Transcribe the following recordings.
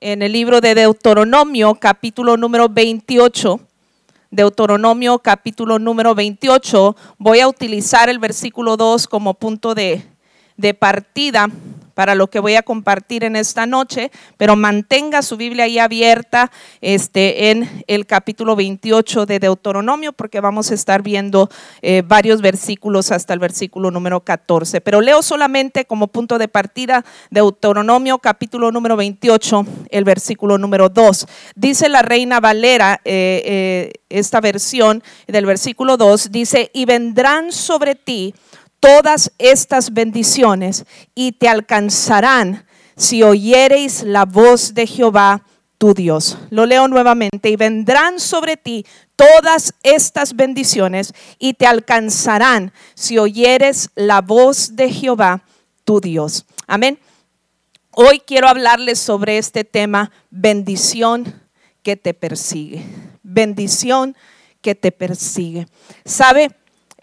en el libro de Deuteronomio, capítulo número 28. Deuteronomio, capítulo número 28. Voy a utilizar el versículo 2 como punto de, de partida para lo que voy a compartir en esta noche, pero mantenga su Biblia ahí abierta este, en el capítulo 28 de Deuteronomio, porque vamos a estar viendo eh, varios versículos hasta el versículo número 14. Pero leo solamente como punto de partida Deuteronomio capítulo número 28, el versículo número 2. Dice la reina Valera, eh, eh, esta versión del versículo 2, dice, y vendrán sobre ti todas estas bendiciones y te alcanzarán si oyereis la voz de Jehová tu Dios. Lo leo nuevamente, y vendrán sobre ti todas estas bendiciones y te alcanzarán si oyeres la voz de Jehová tu Dios. Amén. Hoy quiero hablarles sobre este tema, bendición que te persigue. Bendición que te persigue. ¿Sabe?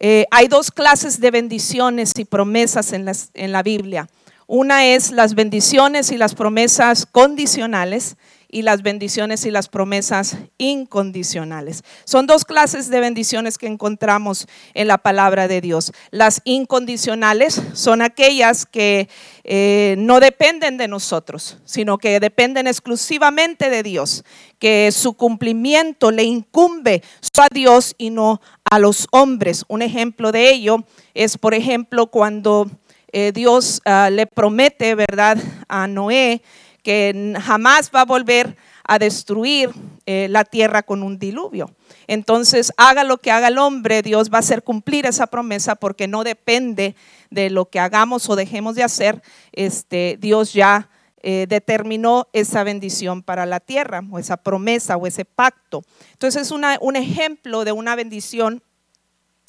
Eh, hay dos clases de bendiciones y promesas en, en la Biblia. Una es las bendiciones y las promesas condicionales y las bendiciones y las promesas incondicionales. Son dos clases de bendiciones que encontramos en la palabra de Dios. Las incondicionales son aquellas que eh, no dependen de nosotros, sino que dependen exclusivamente de Dios, que su cumplimiento le incumbe a Dios y no a los hombres. Un ejemplo de ello es, por ejemplo, cuando eh, Dios ah, le promete, ¿verdad?, a Noé que jamás va a volver a destruir eh, la tierra con un diluvio. Entonces, haga lo que haga el hombre, Dios va a hacer cumplir esa promesa porque no depende de lo que hagamos o dejemos de hacer. Este, Dios ya eh, determinó esa bendición para la tierra o esa promesa o ese pacto. Entonces, es un ejemplo de una bendición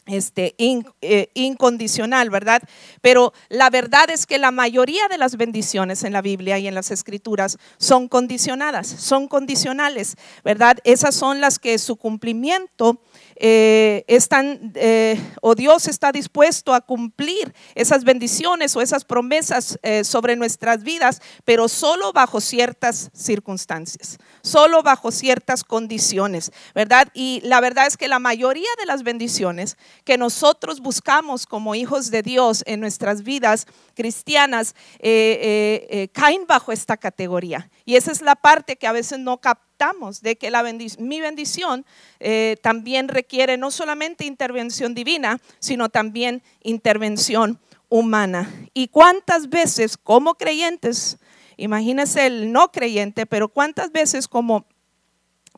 este, eh, incondicional, ¿verdad? Pero la verdad es que la mayoría de las bendiciones en la Biblia y en las escrituras son condicionadas, son condicionales, ¿verdad? Esas son las que su cumplimiento eh, están, eh, o Dios está dispuesto a cumplir esas bendiciones o esas promesas eh, sobre nuestras vidas, pero solo bajo ciertas circunstancias, solo bajo ciertas condiciones, ¿verdad? Y la verdad es que la mayoría de las bendiciones que nosotros buscamos como hijos de Dios en nuestras vidas cristianas caen bajo esta categoría. Y esa es la parte que a veces no captamos de que mi bendición eh, también requiere no solamente intervención divina, sino también intervención humana. ¿Y cuántas veces como creyentes, imagínese el no creyente, pero cuántas veces como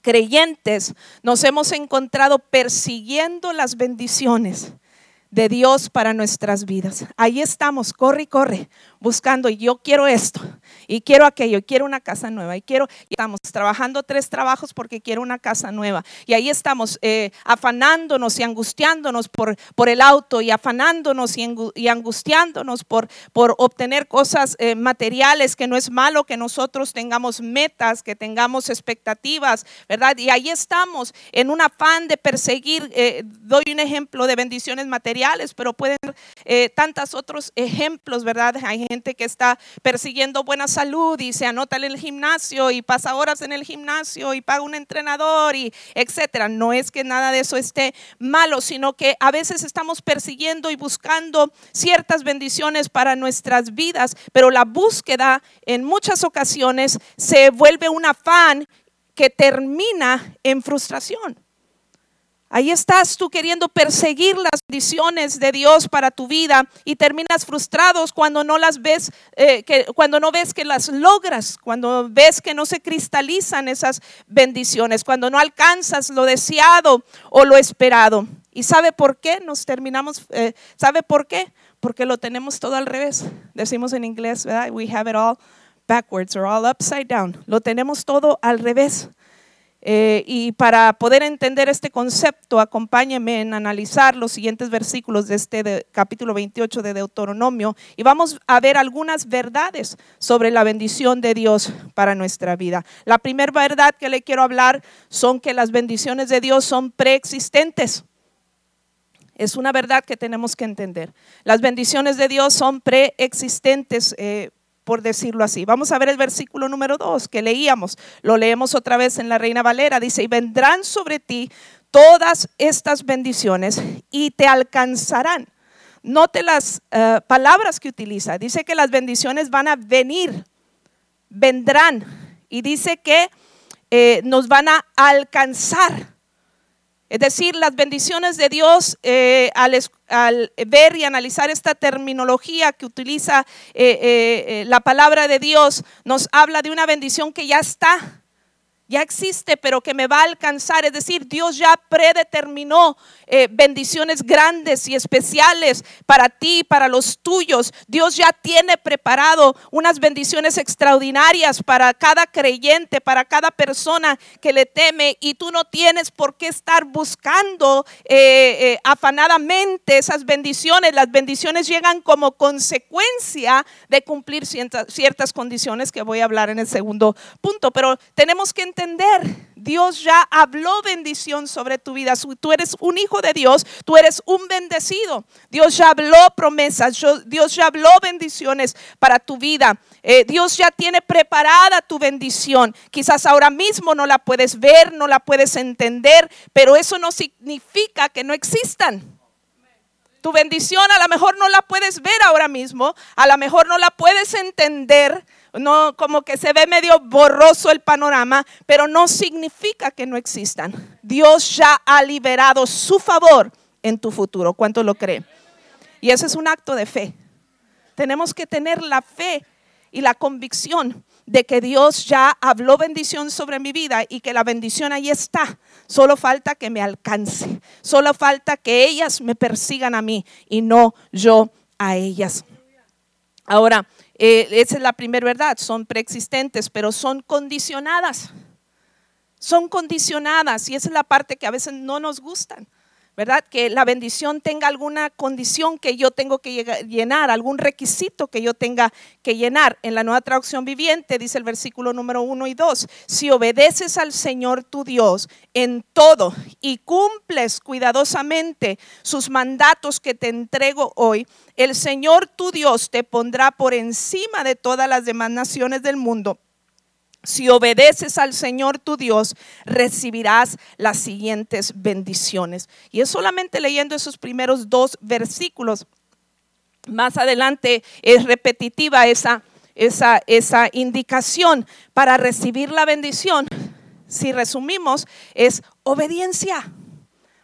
creyentes nos hemos encontrado persiguiendo las bendiciones? de Dios para nuestras vidas. Ahí estamos, corre y corre, buscando, yo quiero esto, y quiero aquello, y quiero una casa nueva, y quiero, y estamos trabajando tres trabajos porque quiero una casa nueva. Y ahí estamos eh, afanándonos y angustiándonos por, por el auto, y afanándonos y, angustiándonos por, por obtener cosas eh, materiales, que no es malo que nosotros tengamos metas, que tengamos expectativas, ¿verdad? Y ahí estamos en un afán de perseguir, eh, doy un ejemplo de bendiciones materiales pero pueden eh, tantos otros ejemplos, ¿verdad? Hay gente que está persiguiendo buena salud y se anota en el gimnasio y pasa horas en el gimnasio y paga un entrenador y etcétera. No es que nada de eso esté malo, sino que a veces estamos persiguiendo y buscando ciertas bendiciones para nuestras vidas, pero la búsqueda en muchas ocasiones se vuelve un afán que termina en frustración. Ahí estás tú queriendo perseguir las bendiciones de Dios para tu vida y terminas frustrados cuando no las ves, eh, que, cuando no ves que las logras, cuando ves que no se cristalizan esas bendiciones, cuando no alcanzas lo deseado o lo esperado. ¿Y sabe por qué nos terminamos? Eh, ¿Sabe por qué? Porque lo tenemos todo al revés. Decimos en inglés, ¿verdad? We have it all backwards or all upside down. Lo tenemos todo al revés. Eh, y para poder entender este concepto, acompáñeme en analizar los siguientes versículos de este capítulo 28 de Deuteronomio y vamos a ver algunas verdades sobre la bendición de Dios para nuestra vida. La primera verdad que le quiero hablar son que las bendiciones de Dios son preexistentes. Es una verdad que tenemos que entender. Las bendiciones de Dios son preexistentes. Eh, por decirlo así. Vamos a ver el versículo número 2 que leíamos. Lo leemos otra vez en la Reina Valera. Dice, y vendrán sobre ti todas estas bendiciones y te alcanzarán. Note las eh, palabras que utiliza. Dice que las bendiciones van a venir, vendrán. Y dice que eh, nos van a alcanzar. Es decir, las bendiciones de Dios eh, al, ver y analizar esta terminología que utiliza la palabra de Dios, nos habla de una bendición que ya está, ya existe, pero que me va a alcanzar. Es decir, Dios ya predeterminó eh, bendiciones grandes y especiales para ti, para los tuyos. Dios ya tiene preparado unas bendiciones extraordinarias para cada creyente, para cada persona que le teme. Y tú no tienes por qué estar buscando eh, eh, afanadamente esas bendiciones. Las bendiciones llegan como consecuencia de cumplir ciertas, ciertas condiciones que voy a hablar en el segundo punto. Pero tenemos que entender, Dios ya habló bendición sobre tu vida. Tú eres un hijo de Dios, tú eres un bendecido. Dios ya habló promesas, Dios ya habló bendiciones para tu vida. Eh, Dios ya tiene preparada tu bendición. Quizás ahora mismo no la puedes ver, no la puedes entender, pero eso no significa que no existan. Tu bendición a lo mejor no la puedes ver ahora mismo, a lo mejor no la puedes entender, no como que se ve medio borroso el panorama, pero no significa que no existan. Dios ya ha liberado su favor en tu futuro. ¿Cuánto lo cree? Y ese es un acto de fe. Tenemos que tener la fe y la convicción de que Dios ya habló bendición sobre mi vida y que la bendición ahí está. Solo falta que me alcance. Solo falta que ellas me persigan a mí y no yo a ellas. Ahora, eh, esa es la primera verdad, son preexistentes, pero son condicionadas. Son condicionadas y esa es la parte que a veces no nos gustan. ¿Verdad? Que la bendición tenga alguna condición que yo tengo que llenar, algún requisito que yo tenga que llenar. En la nueva traducción viviente dice el versículo número 1 y 2, si obedeces al Señor tu Dios en todo y cumples cuidadosamente sus mandatos que te entrego hoy, el Señor tu Dios te pondrá por encima de todas las demás naciones del mundo si obedeces al Señor tu Dios, recibirás las siguientes bendiciones. Y es solamente leyendo esos primeros dos versículos. Más adelante es repetitiva esa, esa, esa indicación para recibir la bendición. Si resumimos, es obediencia.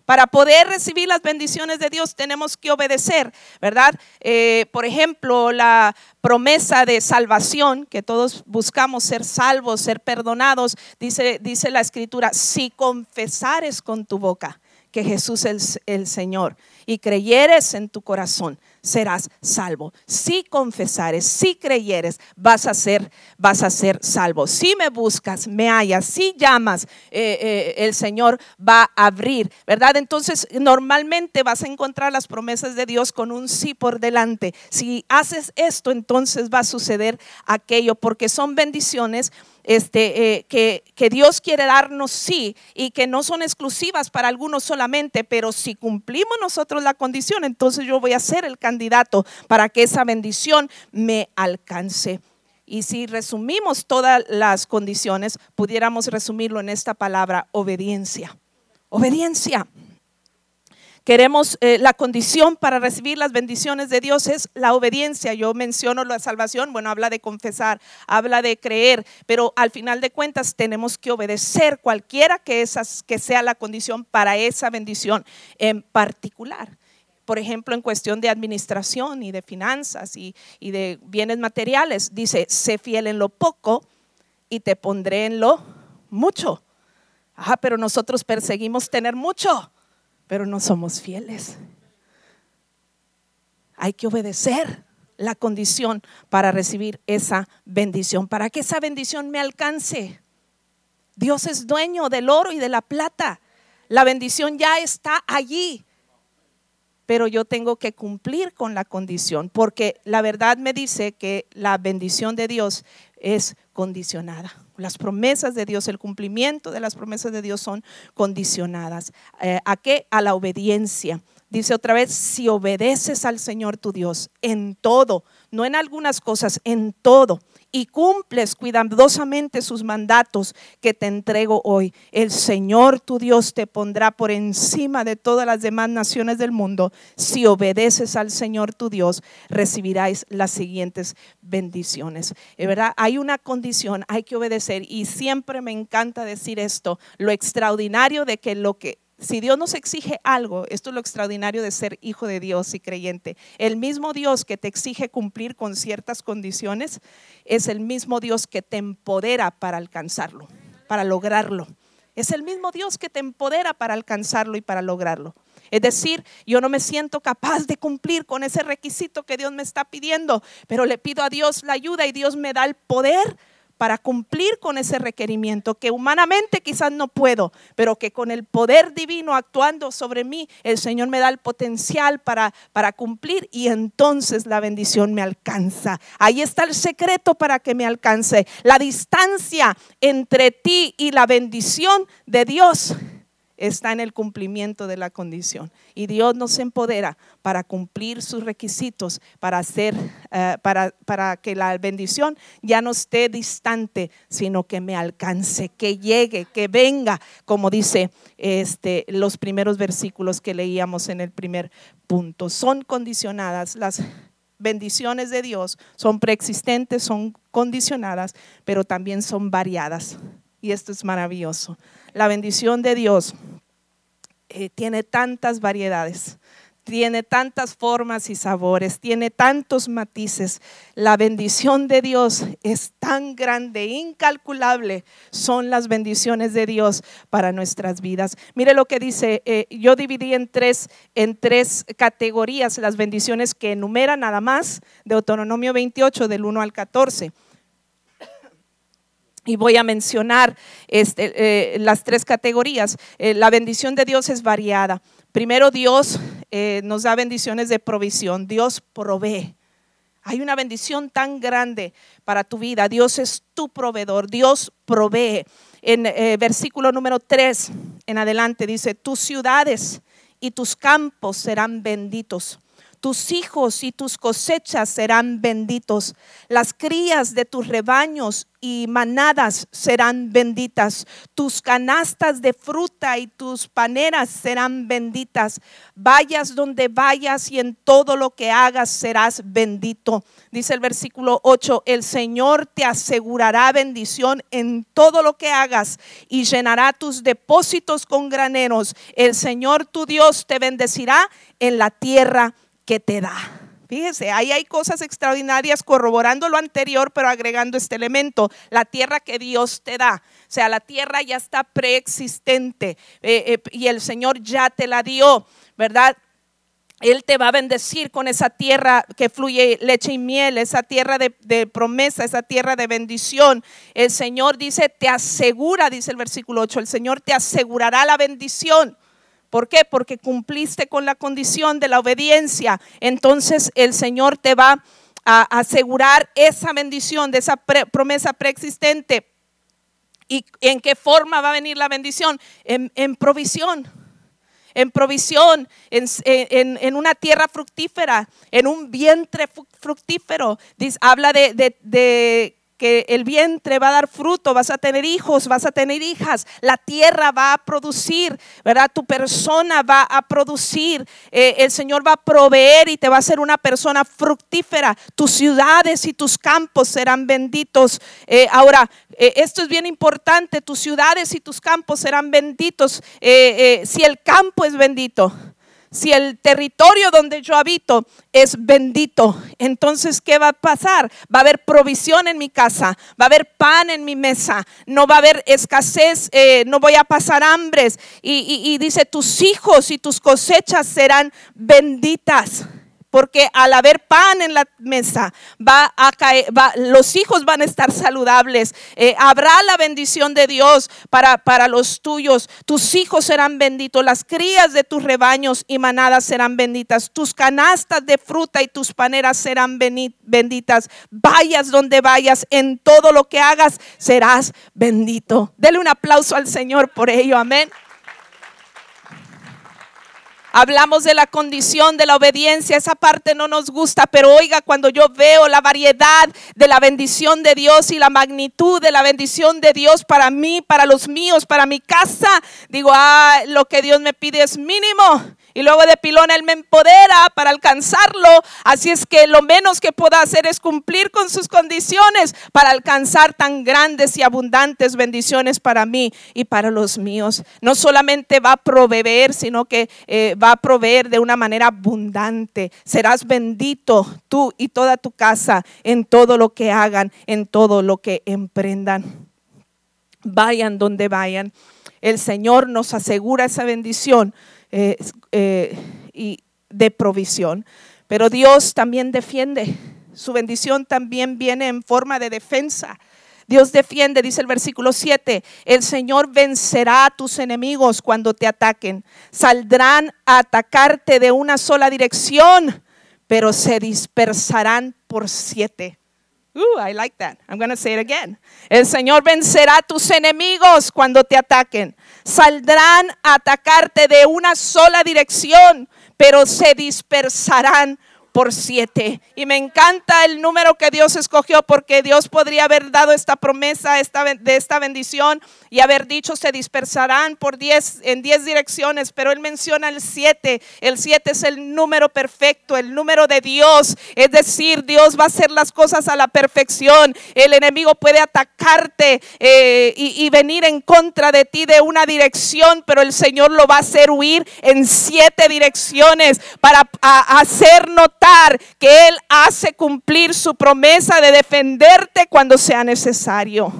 Para poder recibir las bendiciones de Dios tenemos que obedecer, ¿verdad? Eh, por ejemplo, la promesa de salvación, que todos buscamos ser salvos, ser perdonados, dice, dice la escritura, si confesares con tu boca que Jesús es el Señor y creyeres en tu corazón, serás salvo. Si confesares, si creyeres, vas a ser, vas a ser salvo. Si me buscas, me hallas. Si llamas, eh, eh, el Señor va a abrir, ¿verdad? Entonces, normalmente vas a encontrar las promesas de Dios con un sí por delante. Si haces esto, entonces va a suceder aquello, porque son bendiciones este, eh, que, que, Dios quiere darnos sí y que no son exclusivas para algunos solamente, pero si cumplimos nosotros la condición, entonces yo voy a ser el candidato para que esa bendición me alcance. Y si resumimos todas las condiciones, pudiéramos resumirlo en esta palabra, obediencia. Obediencia. Queremos, eh, la condición para recibir las bendiciones de Dios es la obediencia. Yo menciono la salvación, bueno, habla de confesar, habla de creer, pero al final de cuentas tenemos que obedecer cualquiera que, esas, que sea la condición para esa bendición en particular por ejemplo, en cuestión de administración y de finanzas y, de bienes materiales, dice, sé fiel en lo poco y te pondré en lo mucho. Ajá, pero nosotros perseguimos tener mucho pero no somos fieles. Hay que obedecer la condición para recibir esa bendición, para que esa bendición me alcance. Dios es dueño del oro y de la plata. La bendición ya está allí, pero yo tengo que cumplir con la condición, porque la verdad me dice que la bendición de Dios es condicionada. Las promesas de Dios, el cumplimiento de las promesas de Dios son condicionadas. Eh, ¿A qué? A la obediencia. Dice otra vez, si obedeces al Señor tu Dios en todo, no en algunas cosas, en todo y cumples cuidadosamente sus mandatos que te entrego hoy, el Señor tu Dios te pondrá por encima de todas las demás naciones del mundo. Si obedeces al Señor tu Dios, recibirás las siguientes bendiciones. Es verdad, hay una condición, hay que obedecer y siempre me encanta decir esto, lo extraordinario de que lo que si Dios nos exige algo, esto es lo extraordinario de ser hijo de Dios y creyente. El mismo Dios que te exige cumplir con ciertas condiciones es el mismo Dios que te empodera para alcanzarlo, para lograrlo. Es el mismo Dios que te empodera para alcanzarlo y para lograrlo. Es decir, yo no me siento capaz de cumplir con ese requisito que Dios me está pidiendo, pero le pido a Dios la ayuda y Dios me da el poder para cumplir con ese requerimiento que humanamente quizás no puedo, pero que con el poder divino actuando sobre mí, el Señor me da el potencial para, para cumplir y entonces la bendición me alcanza. Ahí está el secreto para que me alcance. La distancia entre ti y la bendición de Dios está en el cumplimiento de la condición. Y Dios nos empodera para cumplir sus requisitos, para, hacer, eh, para, para que la bendición ya no esté distante, sino que me alcance, que llegue, que venga, como dice este, los primeros versículos que leíamos en el primer punto. Son condicionadas las bendiciones de Dios, son preexistentes, son condicionadas, pero también son variadas. Y esto es maravilloso. La bendición de Dios eh, tiene tantas variedades, tiene tantas formas y sabores, tiene tantos matices. La bendición de Dios es tan grande, incalculable. Son las bendiciones de Dios para nuestras vidas. Mire lo que dice, eh, yo dividí en tres, en tres categorías las bendiciones que enumera nada más, de Deuteronomio 28, del 1 al 14. Y voy a mencionar este, eh, las tres categorías. Eh, la bendición de Dios es variada. Primero, Dios eh, nos da bendiciones de provisión. Dios provee. Hay una bendición tan grande para tu vida. Dios es tu proveedor. Dios provee. En versículo número 3 en adelante dice, tus ciudades y tus campos serán benditos tus hijos y tus cosechas serán benditos. Las crías de tus rebaños y manadas serán benditas. Tus canastas de fruta y tus paneras serán benditas. Vayas donde vayas y en todo lo que hagas serás bendito. Dice el versículo 8, el Señor te asegurará bendición en todo lo que hagas y llenará tus depósitos con graneros. El Señor tu Dios te bendecirá en la tierra que te da. Fíjese, ahí hay cosas extraordinarias corroborando lo anterior, pero agregando este elemento, la tierra que Dios te da. O sea, la tierra ya está preexistente eh, eh, y el Señor ya te la dio, ¿verdad? Él te va a bendecir con esa tierra que fluye leche y miel, esa tierra de, de, promesa, esa tierra de bendición. El Señor dice, te asegura, dice el versículo 8, el Señor te asegurará la bendición. ¿Por qué? Porque cumpliste con la condición de la obediencia. Entonces el Señor te va a asegurar esa bendición de esa promesa preexistente. ¿Y en qué forma va a venir la bendición? En, provisión en provisión, en, una tierra fructífera, en un vientre fructífero. Habla de el vientre va a dar fruto, vas a tener hijos, vas a tener hijas, la tierra va a producir, ¿verdad? Tu persona va a producir, eh, el Señor va a proveer y te va a hacer una persona fructífera, tus ciudades y tus campos serán benditos. Eh, ahora, eh, esto es bien importante, tus ciudades y tus campos serán benditos. si el campo es bendito, si el territorio donde yo habito es bendito, entonces ¿qué va a pasar? Va a haber provisión en mi casa, va a haber pan en mi mesa, no va a haber escasez, eh, no voy a pasar hambres. y dice, tus hijos y tus cosechas serán benditas porque al haber pan en la mesa, va a caer, los hijos van a estar saludables, eh, habrá la bendición de Dios para, para los tuyos, tus hijos serán benditos, las crías de tus rebaños y manadas serán benditas, tus canastas de fruta y tus paneras serán benditas, vayas donde vayas, en todo lo que hagas serás bendito. Dele un aplauso al Señor por ello, amén. Hablamos de la condición de la obediencia, esa parte no nos gusta, pero oiga, cuando yo veo la variedad de la bendición de Dios y la magnitud de la bendición de Dios para mí, para los míos, para mi casa, digo, ah, lo que Dios me pide es mínimo y luego de pilón Él me empodera para alcanzarlo. Así es que lo menos que puedo hacer es cumplir con sus condiciones para alcanzar tan grandes y abundantes bendiciones para mí y para los míos. No solamente va a proveer, sino que eh, va a proveer de una manera abundante. Serás bendito tú y toda tu casa en todo lo que hagan, en todo lo que emprendan. Vayan donde vayan. El Señor nos asegura esa bendición eh, eh, y de provisión. Pero Dios también defiende. Su bendición también viene en forma de defensa. Dios defiende, dice el versículo 7, el Señor vencerá a tus enemigos cuando te ataquen. Saldrán a atacarte de una sola dirección, pero se dispersarán por siete. Uh, I like that. I'm going to say it again. El Señor vencerá a tus enemigos cuando te ataquen saldrán a atacarte de una sola dirección, pero se dispersarán por siete. Y me encanta el número que Dios escogió porque Dios podría haber dado esta promesa de esta bendición y haber dicho se dispersarán por diez, en diez direcciones, pero Él menciona el siete. El siete es el número perfecto, el número de Dios. Es decir, Dios va a hacer las cosas a la perfección. El enemigo puede atacarte eh, y, y venir en contra de ti de una dirección, pero el Señor lo va a hacer huir en siete direcciones para hacer notar que Él hace cumplir su promesa de defenderte cuando sea necesario.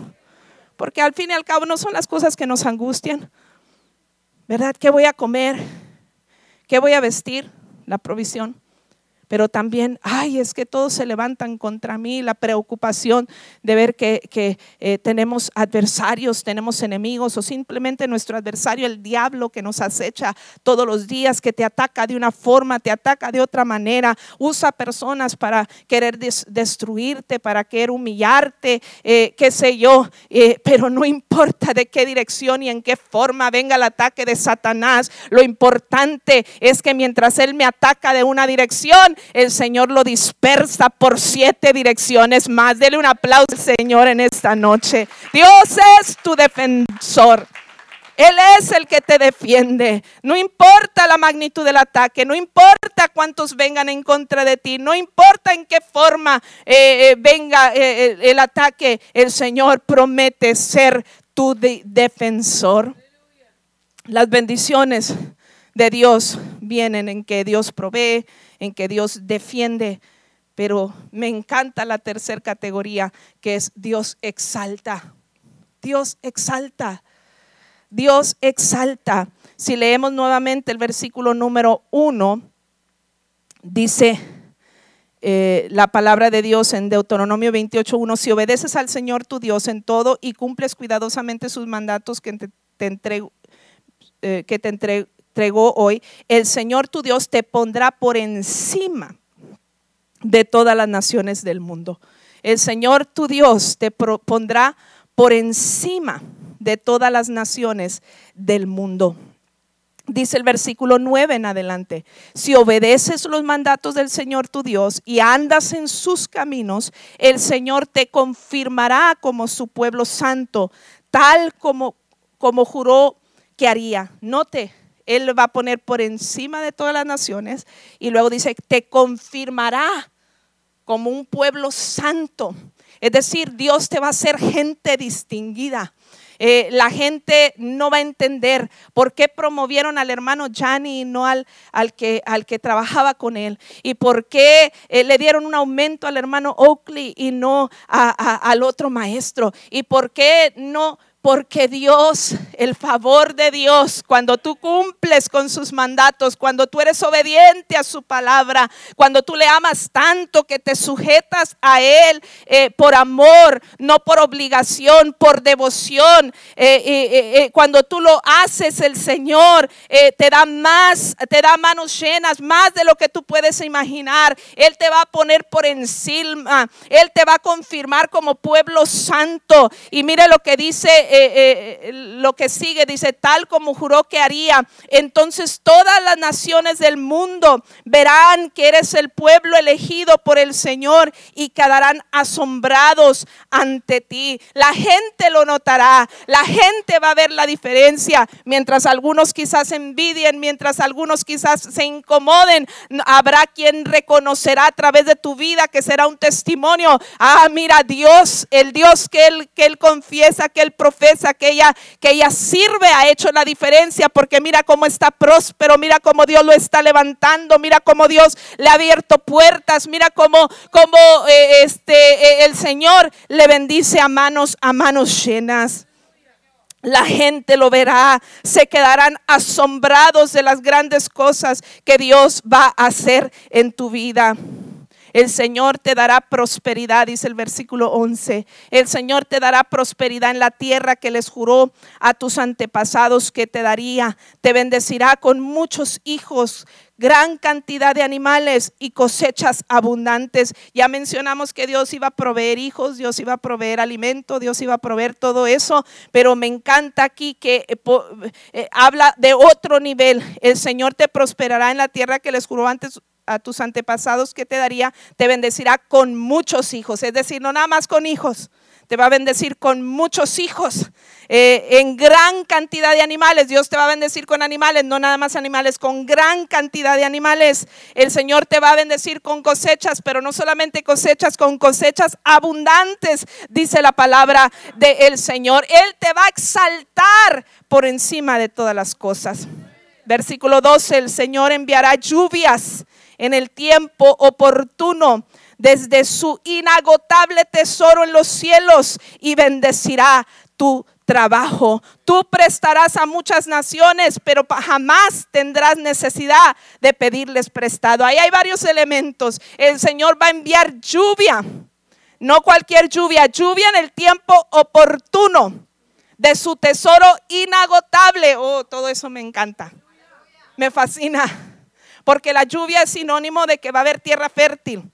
Porque al fin y al cabo no son las cosas que nos angustian. ¿Verdad? ¿Qué voy a comer? ¿Qué voy a vestir? La provisión pero también, ay, es que todos se levantan contra mí, la preocupación de ver que, eh, tenemos adversarios, tenemos enemigos o simplemente nuestro adversario, el diablo que nos acecha todos los días, que te ataca de una forma, te ataca de otra manera, usa personas para querer destruirte, para querer humillarte, eh, qué sé yo, eh, pero no importa de qué dirección y en qué forma venga el ataque de Satanás, lo importante es que mientras él me ataca de una dirección, el Señor lo dispersa por siete direcciones más. Dele un aplauso al Señor en esta noche. Dios es tu defensor. Él es el que te defiende. No importa la magnitud del ataque, no importa cuántos vengan en contra de ti, no importa en qué forma eh, eh, venga eh, el ataque, el Señor promete ser tu defensor. Las bendiciones de Dios vienen en que Dios provee, en que Dios defiende, pero me encanta la tercera categoría, que es Dios exalta. Dios exalta. Dios exalta. Si leemos nuevamente el versículo número uno, dice eh, la palabra de Dios en Deuteronomio 28.1, si obedeces al Señor tu Dios en todo y cumples cuidadosamente sus mandatos que te, entrego, eh, que te entregó hoy, el Señor tu Dios te pondrá por encima de todas las naciones del mundo. El Señor tu Dios te pondrá por encima de todas las naciones del mundo. Dice el versículo 9 en adelante, si obedeces los mandatos del Señor tu Dios y andas en sus caminos, el Señor te confirmará como su pueblo santo, tal como, como juró que haría. Note, él va a poner por encima de todas las naciones y luego dice, te confirmará como un pueblo santo. Es decir, Dios te va a hacer gente distinguida. Eh, la gente no va a entender por qué promovieron al hermano Jani y no al, al, que, al que trabajaba con él. Y por qué eh, le dieron un aumento al hermano Oakley y no al otro maestro. Y por qué no porque Dios, el favor de Dios, cuando tú cumples con sus mandatos, cuando tú eres obediente a su palabra, cuando tú le amas tanto que te sujetas a Él eh, por amor, no por obligación, por devoción, eh, eh, cuando tú lo haces, el Señor te da más, te da manos llenas, más de lo que tú puedes imaginar. Él te va a poner por encima, Él te va a confirmar como pueblo santo. Y mire lo que dice eh, eh, lo que sigue, dice, tal como juró que haría, entonces todas las naciones del mundo verán que eres el pueblo elegido por el Señor y quedarán asombrados ante ti. La gente lo notará, la gente va a ver la diferencia, mientras algunos quizás envidien, mientras algunos quizás se incomoden, habrá quien reconocerá a través de tu vida que será un testimonio. Ah, mira, Dios, el Dios que él, que él confiesa, que él profesa, que ella, que ella sirve, ha hecho la diferencia, porque mira cómo está próspero, mira cómo Dios lo está levantando, mira cómo Dios le ha abierto puertas, mira cómo, cómo eh, este, eh, el Señor le bendice a manos, a manos llenas. La gente lo verá, se quedarán asombrados de las grandes cosas que Dios va a hacer en tu vida. El Señor te dará prosperidad, dice el versículo 11. El Señor te dará prosperidad en la tierra que les juró a tus antepasados que te daría. Te bendecirá con muchos hijos, gran cantidad de animales y cosechas abundantes. Ya mencionamos que Dios iba a proveer hijos, Dios iba a proveer alimento, Dios iba a proveer todo eso, pero me encanta aquí que eh, eh, habla de otro nivel. El Señor te prosperará en la tierra que les juró antes a tus antepasados que te daría, te bendecirá con muchos hijos, es decir, no nada más con hijos, te va a bendecir con muchos hijos, eh, en gran cantidad de animales. Dios te va a bendecir con animales, no nada más animales, con gran cantidad de animales. El Señor te va a bendecir con cosechas, pero no solamente cosechas, con cosechas abundantes, dice la palabra del Señor. Él te va a exaltar por encima de todas las cosas. Versículo 12, el Señor enviará lluvias en el tiempo oportuno desde su inagotable tesoro en los cielos y bendecirá tu trabajo. Tú prestarás a muchas naciones, pero jamás tendrás necesidad de pedirles prestado. Ahí hay varios elementos. El Señor va a enviar lluvia, no cualquier lluvia, lluvia en el tiempo oportuno de su tesoro inagotable. Oh, todo eso me encanta. Me fascina porque la lluvia es sinónimo de que va a haber tierra fértil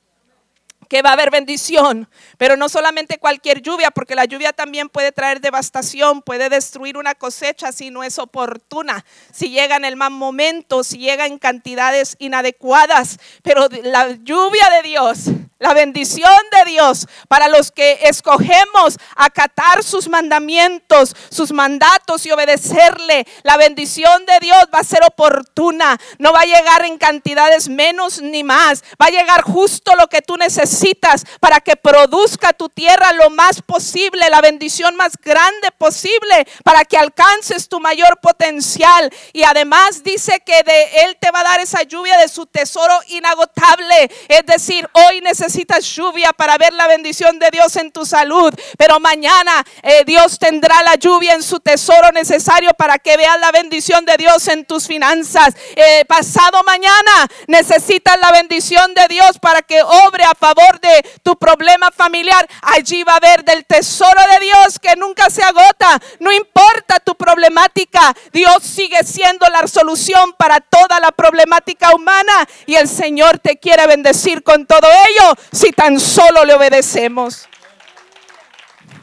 que va a haber bendición, pero no solamente cualquier lluvia, porque la lluvia también puede traer devastación, puede destruir una cosecha si no es oportuna, si llega en el mal momento, si llega en cantidades inadecuadas, pero la lluvia de Dios la bendición de Dios para los que escogemos acatar sus mandamientos, sus mandatos y obedecerle. La bendición de Dios va a ser oportuna. No va a llegar en cantidades menos ni más. Va a llegar justo lo que tú necesitas para que produzca tu tierra lo más posible, la bendición más grande posible, para que alcances tu mayor potencial. Y además dice que de Él te va a dar esa lluvia de su tesoro inagotable. Es decir, hoy necesitas necesitas lluvia para ver la bendición de Dios en tu salud, pero mañana eh, Dios tendrá la lluvia en su tesoro necesario para que veas la bendición de Dios en tus finanzas. Eh, pasado mañana necesitas la bendición de Dios para que obre a favor de tu problema familiar. Allí va a haber del tesoro de Dios que nunca se agota. No importa tu problemática, Dios sigue siendo la solución para toda la problemática humana y el Señor te quiere bendecir con todo ello si tan solo le obedecemos.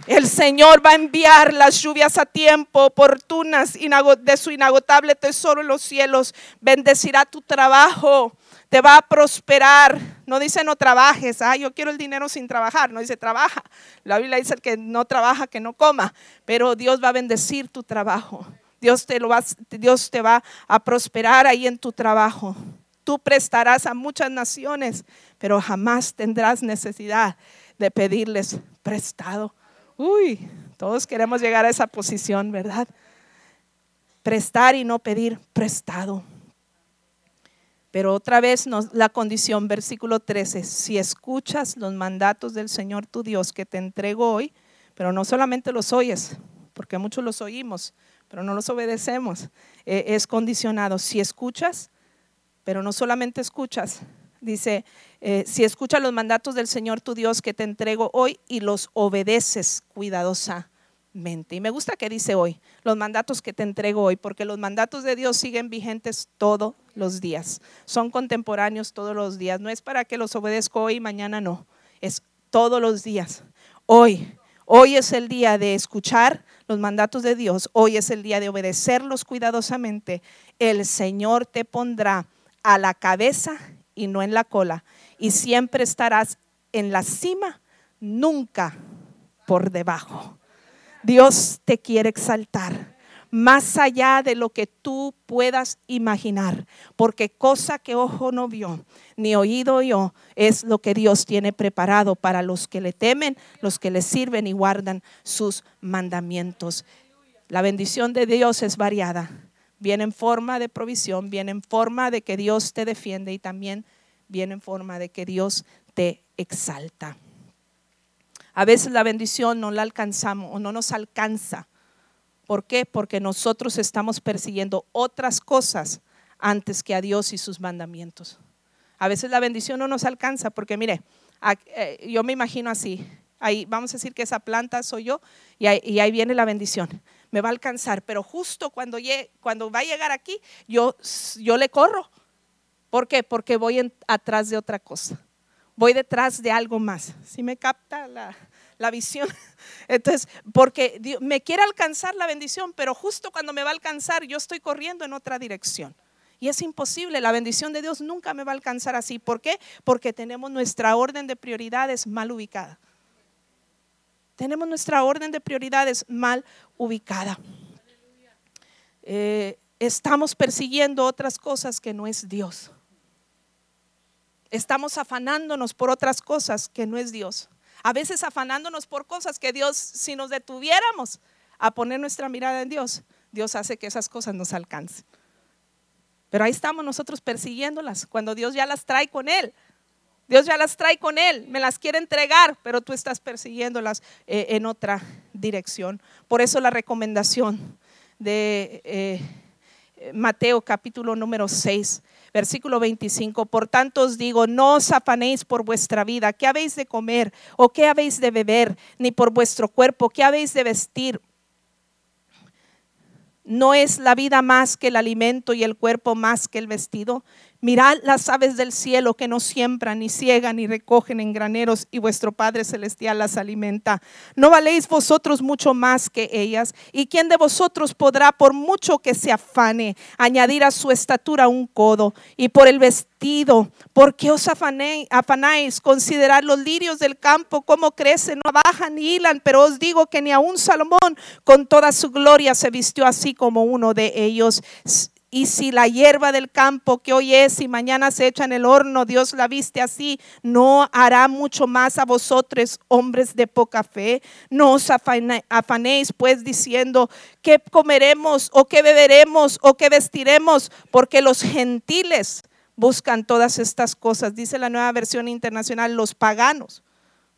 El Señor va a enviar las lluvias a tiempo, oportunas, de su inagotable tesoro en los cielos. Bendecirá tu trabajo, te va a prosperar. No dice no trabajes, ah, yo quiero el dinero sin trabajar. No dice trabaja. La Biblia dice que no trabaja, que no coma. Pero Dios va a bendecir tu trabajo. Dios te, lo va, Dios te va a prosperar ahí en tu trabajo. Tú prestarás a muchas naciones pero jamás tendrás necesidad de pedirles prestado. Uy, todos queremos llegar a esa posición, ¿verdad? Prestar y no pedir prestado. Pero otra vez la condición, versículo 13, si escuchas los mandatos del Señor tu Dios que te entrego hoy, pero no solamente los oyes, porque muchos los oímos, pero no los obedecemos, eh, es condicionado. Si escuchas, pero no solamente escuchas, dice, eh, si escuchas los mandatos del Señor tu Dios que te entrego hoy y los obedeces cuidadosamente. Y me gusta que dice hoy, los mandatos que te entrego hoy, porque los mandatos de Dios siguen vigentes todos los días. Son contemporáneos todos los días. No es para que los obedezco hoy y mañana no. Es todos los días. Hoy Hoy es el día de escuchar los mandatos de Dios. Hoy es el día de obedecerlos cuidadosamente. El Señor te pondrá a la cabeza y no en la cola. Y siempre estarás en la cima, nunca por debajo. Dios te quiere exaltar más allá de lo que tú puedas imaginar, porque cosa que ojo no vio, ni oído oyó, es lo que Dios tiene preparado para los que le temen, los que le sirven y guardan sus mandamientos. La bendición de Dios es variada, viene en forma de provisión, viene en forma de que Dios te defiende y también viene en forma de que Dios te exalta. A veces la bendición no la alcanzamos o no nos alcanza ¿Por qué? Porque nosotros estamos persiguiendo otras cosas antes que a Dios y sus mandamientos. A veces la bendición no nos alcanza porque mire, eh, yo me imagino así, ahí vamos a decir que esa planta soy yo y ahí, viene la bendición. Me va a alcanzar, pero justo cuando, cuando va a llegar aquí, yo, le corro. ¿Por qué? Porque voy atrás de otra cosa. Voy detrás de algo más. Si me capta la, la visión. Entonces, porque me quiere alcanzar la bendición, pero justo cuando me va a alcanzar, yo estoy corriendo en otra dirección. Y es imposible, la bendición de Dios nunca me va a alcanzar así. ¿Por qué? Porque tenemos nuestra orden de prioridades mal ubicada. Tenemos nuestra orden de prioridades mal ubicada. Eh, estamos persiguiendo otras cosas que no es Dios. Estamos afanándonos por otras cosas que no es Dios a veces afanándonos por cosas que Dios, si nos detuviéramos a poner nuestra mirada en Dios, Dios hace que esas cosas nos alcancen. Pero ahí estamos nosotros persiguiéndolas cuando Dios ya las trae con Él. Dios ya las trae con Él, me las quiere entregar, pero tú estás persiguiéndolas eh, en otra dirección. Por eso la recomendación de eh, Mateo capítulo número 6 Versículo 25, por tanto os digo, no os afanéis por vuestra vida, qué habéis de comer o qué habéis de beber, ni por vuestro cuerpo, qué habéis de vestir. ¿No es la vida más que el alimento y el cuerpo más que el vestido? Mirad las aves del cielo que no siembran, ni ciegan, ni recogen en graneros, y vuestro Padre Celestial las alimenta. ¿No valéis vosotros mucho más que ellas? ¿Y quién de vosotros podrá, por mucho que se afane, añadir a su estatura un codo? Y por el vestido, ¿por qué os afanáis? Considerad los lirios del campo, cómo crecen, no bajan ni hilan, pero os digo que ni aun Salomón con toda su gloria se vistió así como uno de ellos. Y si la hierba del campo que hoy es y mañana se echa en el horno, Dios la viste así, no hará mucho más a vosotros, hombres de poca fe. No os afanéis pues diciendo, ¿qué comeremos o qué beberemos o qué vestiremos? Porque los gentiles buscan todas estas cosas. Dice la nueva versión internacional, los paganos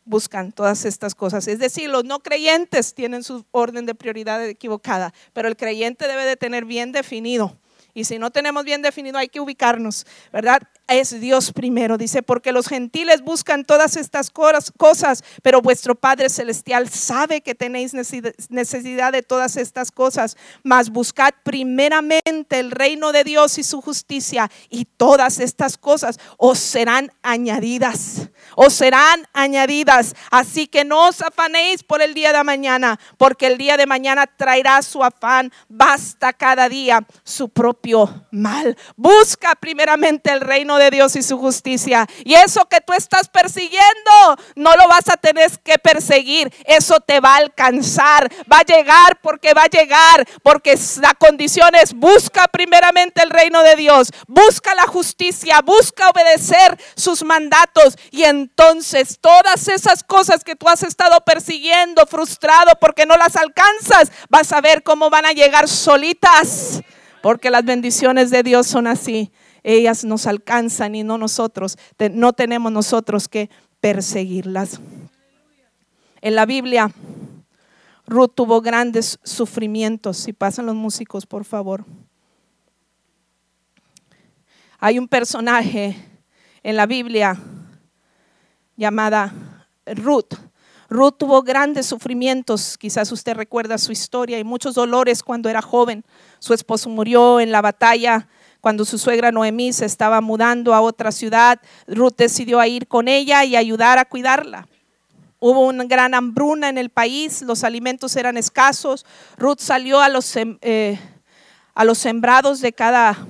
buscan todas estas cosas. Es decir, los no creyentes tienen su orden de prioridad equivocada, pero el creyente debe de tener bien definido y si no tenemos bien definido, hay que ubicarnos, ¿verdad? Es Dios primero, dice, porque los gentiles buscan todas estas cosas, pero vuestro Padre Celestial sabe que tenéis necesidad de todas estas cosas, mas buscad primeramente el reino de Dios y su justicia, y todas estas cosas os serán añadidas, os serán añadidas. Así que no os afanéis por el día de mañana, porque el día de mañana traerá su afán, basta cada día su propio mal. Busca primeramente el reino de Dios y su justicia. Y eso que tú estás persiguiendo, no lo vas a tener que perseguir. Eso te va a alcanzar. Va a llegar porque va a llegar. Porque la condición es busca primeramente el reino de Dios. Busca la justicia. Busca obedecer sus mandatos. Y entonces todas esas cosas que tú has estado persiguiendo, frustrado porque no las alcanzas, vas a ver cómo van a llegar solitas porque las bendiciones de Dios son así. Ellas nos alcanzan y no nosotros. No tenemos nosotros que perseguirlas. En la Biblia, Ruth tuvo grandes sufrimientos. Si pasan los músicos, por favor. Hay un personaje en la Biblia llamada Ruth Ruth tuvo grandes sufrimientos, quizás usted recuerda su historia y muchos dolores cuando era joven. Su esposo murió en la batalla cuando su suegra Noemí se estaba mudando a otra ciudad. Ruth decidió ir con ella y ayudar a cuidarla. Hubo una gran hambruna en el país, los alimentos eran escasos. Ruth salió a los, eh, a los sembrados de cada,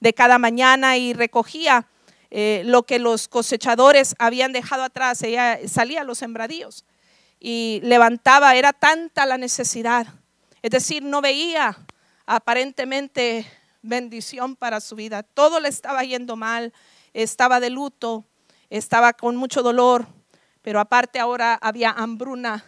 de cada mañana y recogía eh, lo que los cosechadores habían dejado atrás. Ella salía a los sembradíos y levantaba, era tanta la necesidad. Es decir, no veía aparentemente bendición para su vida. Todo le estaba yendo mal, estaba de luto, estaba con mucho dolor, pero aparte ahora había hambruna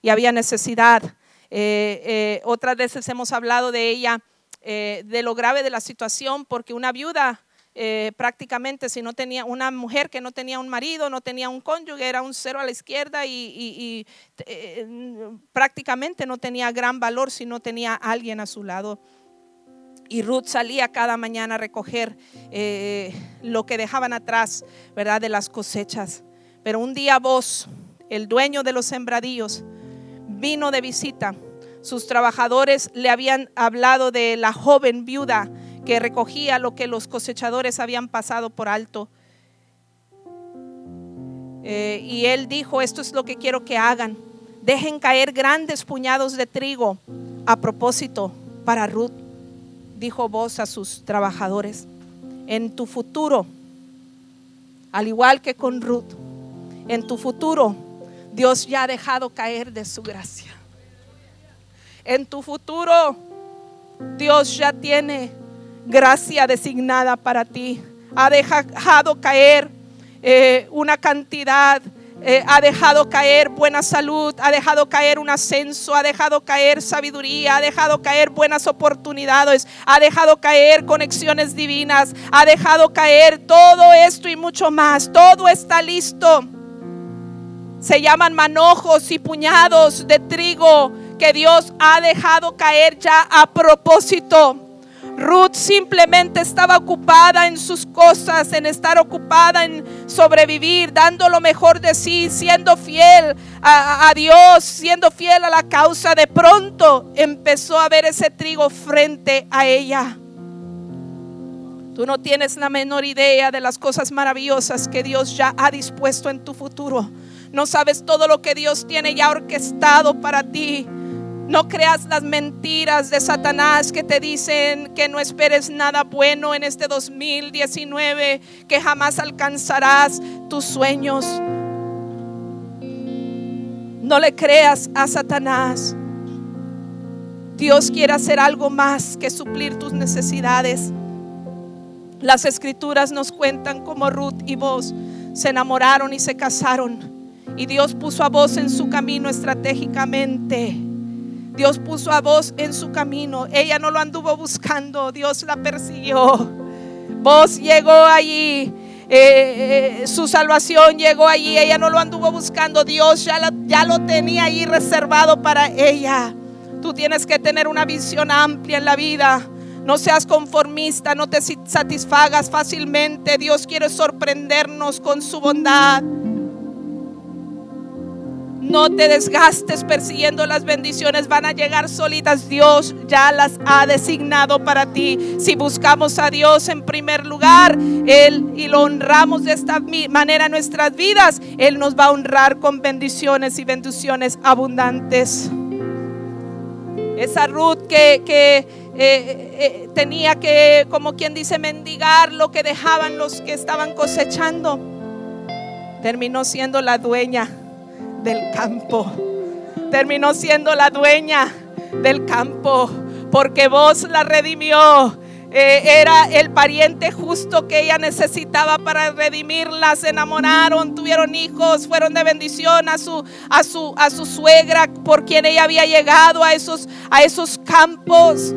y había necesidad. Eh, eh, otras veces hemos hablado de ella, de lo grave de la situación, porque una viuda eh, prácticamente si no tenía una mujer que no tenía un marido, no tenía un cónyuge, era un cero a la izquierda y, eh, prácticamente no tenía gran valor si no tenía alguien a su lado. Y Ruth salía cada mañana a recoger eh, lo que dejaban atrás, ¿verdad? De las cosechas. Pero un día vos, el dueño de los sembradíos, vino de visita. Sus trabajadores le habían hablado de la joven viuda que recogía lo que los cosechadores habían pasado por alto. Eh, y él dijo, esto es lo que quiero que hagan. Dejen caer grandes puñados de trigo a propósito para Ruth, dijo vos a sus trabajadores. En tu futuro, al igual que con Ruth, en tu futuro Dios ya ha dejado caer de su gracia. En tu futuro Dios ya tiene gracia designada para ti. Ha dejado caer eh, una cantidad, eh, ha dejado caer buena salud, ha dejado caer un ascenso, ha dejado caer sabiduría, ha dejado caer buenas oportunidades, ha dejado caer conexiones divinas, ha dejado caer todo esto y mucho más. Todo está listo. Se llaman manojos y puñados de trigo que Dios ha dejado caer ya a propósito Ruth simplemente estaba ocupada en sus cosas, en estar ocupada en sobrevivir, dando lo mejor de sí, siendo fiel a, Dios, siendo fiel a la causa. De pronto empezó a ver ese trigo frente a ella. Tú no tienes la menor idea de las cosas maravillosas que Dios ya ha dispuesto en tu futuro. No sabes todo lo que Dios tiene ya orquestado para ti. No creas las mentiras de Satanás que te dicen que no esperes nada bueno en este 2019, que jamás alcanzarás tus sueños. No le creas a Satanás. Dios quiere hacer algo más que suplir tus necesidades. Las escrituras nos cuentan cómo Ruth y vos se enamoraron y se casaron. Y Dios puso a vos en su camino estratégicamente Dios puso a vos en su camino. Ella no lo anduvo buscando, Dios la persiguió. Vos llegó allí. Eh, eh, su salvación llegó allí, ella no lo anduvo buscando, Dios ya, ya lo tenía ahí reservado para ella. Tú tienes que tener una visión amplia en la vida. No seas conformista, no te satisfagas fácilmente. Dios quiere sorprendernos con su bondad. No te desgastes persiguiendo las bendiciones, van a llegar solitas. Dios ya las ha designado para ti. Si buscamos a Dios en primer lugar, Él y lo honramos de esta manera en nuestras vidas, Él nos va a honrar con bendiciones y bendiciones abundantes. Esa Ruth que, eh, eh, tenía que, como quien dice, mendigar lo que dejaban los que estaban cosechando, terminó siendo la dueña del campo. Terminó siendo la dueña del campo porque vos la redimió. Eh, era el pariente justo que ella necesitaba para redimirla. Se enamoraron, tuvieron hijos, fueron de bendición a su, a su, a su suegra por quien ella había llegado a esos, a esos campos.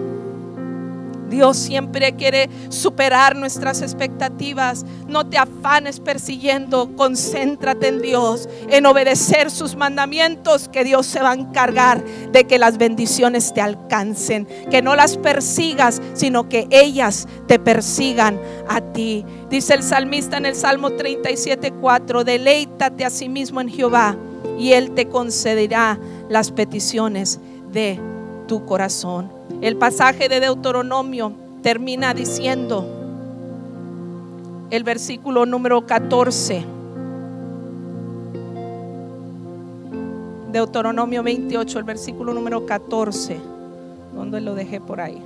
Dios siempre quiere superar nuestras expectativas. No te afanes persiguiendo, concéntrate en Dios, en obedecer sus mandamientos, que Dios se va a encargar de que las bendiciones te alcancen, que no las persigas, sino que ellas te persigan a ti. Dice el salmista en el Salmo 37:4, deleítate a sí mismo en Jehová y él te concederá las peticiones de tu corazón. El pasaje de Deuteronomio termina diciendo, el versículo número 14. Deuteronomio 28, el versículo número 14. ¿Dónde lo dejé por ahí?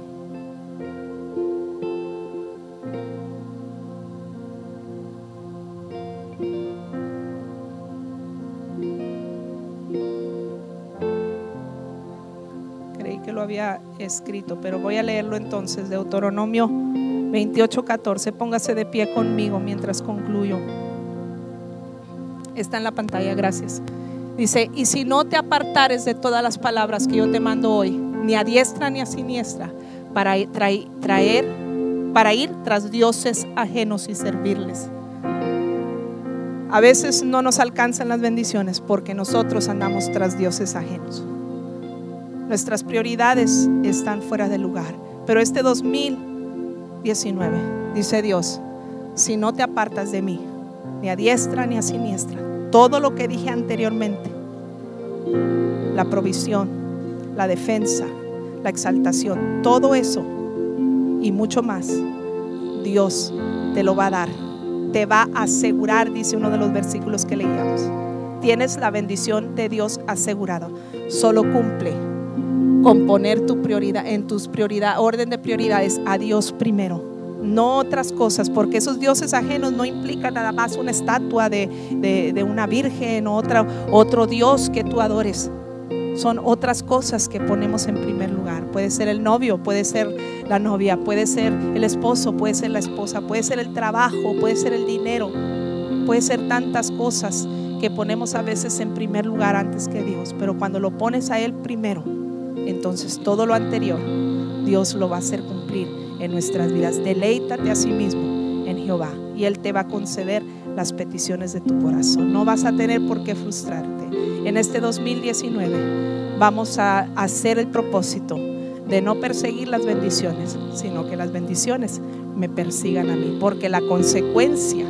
Había escrito, pero voy a leerlo entonces. Deuteronomio 28, 14. Póngase de pie conmigo mientras concluyo. Está en la pantalla, gracias. Dice, y si no te apartares de todas las palabras que yo te mando hoy, ni a diestra ni a siniestra, para para ir tras dioses ajenos y servirles. A veces no nos alcanzan las bendiciones porque nosotros andamos tras dioses ajenos. Nuestras prioridades están fuera de lugar. Pero este 2019, dice Dios, si no te apartas de mí, ni a diestra ni a siniestra, todo lo que dije anteriormente, la provisión, la defensa, la exaltación, todo eso y mucho más, Dios te lo va a dar. Te va a asegurar, dice uno de los versículos que leíamos. Tienes la bendición de Dios asegurado. Solo cumple con poner tu prioridad en tus prioridad, orden de prioridades a Dios primero no otras cosas, porque esos dioses ajenos no implican nada más una estatua de, una virgen o otra, otro dios que tú adores. Son otras cosas que ponemos en primer lugar. Puede ser el novio, puede ser la novia, puede ser el esposo, puede ser la esposa, puede ser el trabajo, puede ser el dinero, puede ser tantas cosas que ponemos a veces en primer lugar antes que Dios. Pero cuando lo pones a Él primero, entonces todo lo anterior Dios lo va a hacer cumplir en nuestras vidas. Deleítate a sí mismo en Jehová y Él te va a conceder las peticiones de tu corazón. No vas a tener por qué frustrarte. En este 2019 vamos a hacer el propósito de no perseguir las bendiciones, sino que las bendiciones me persigan a mí, porque la consecuencia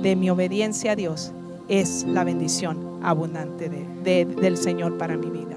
de mi obediencia a Dios es la bendición abundante del Señor para mi vida.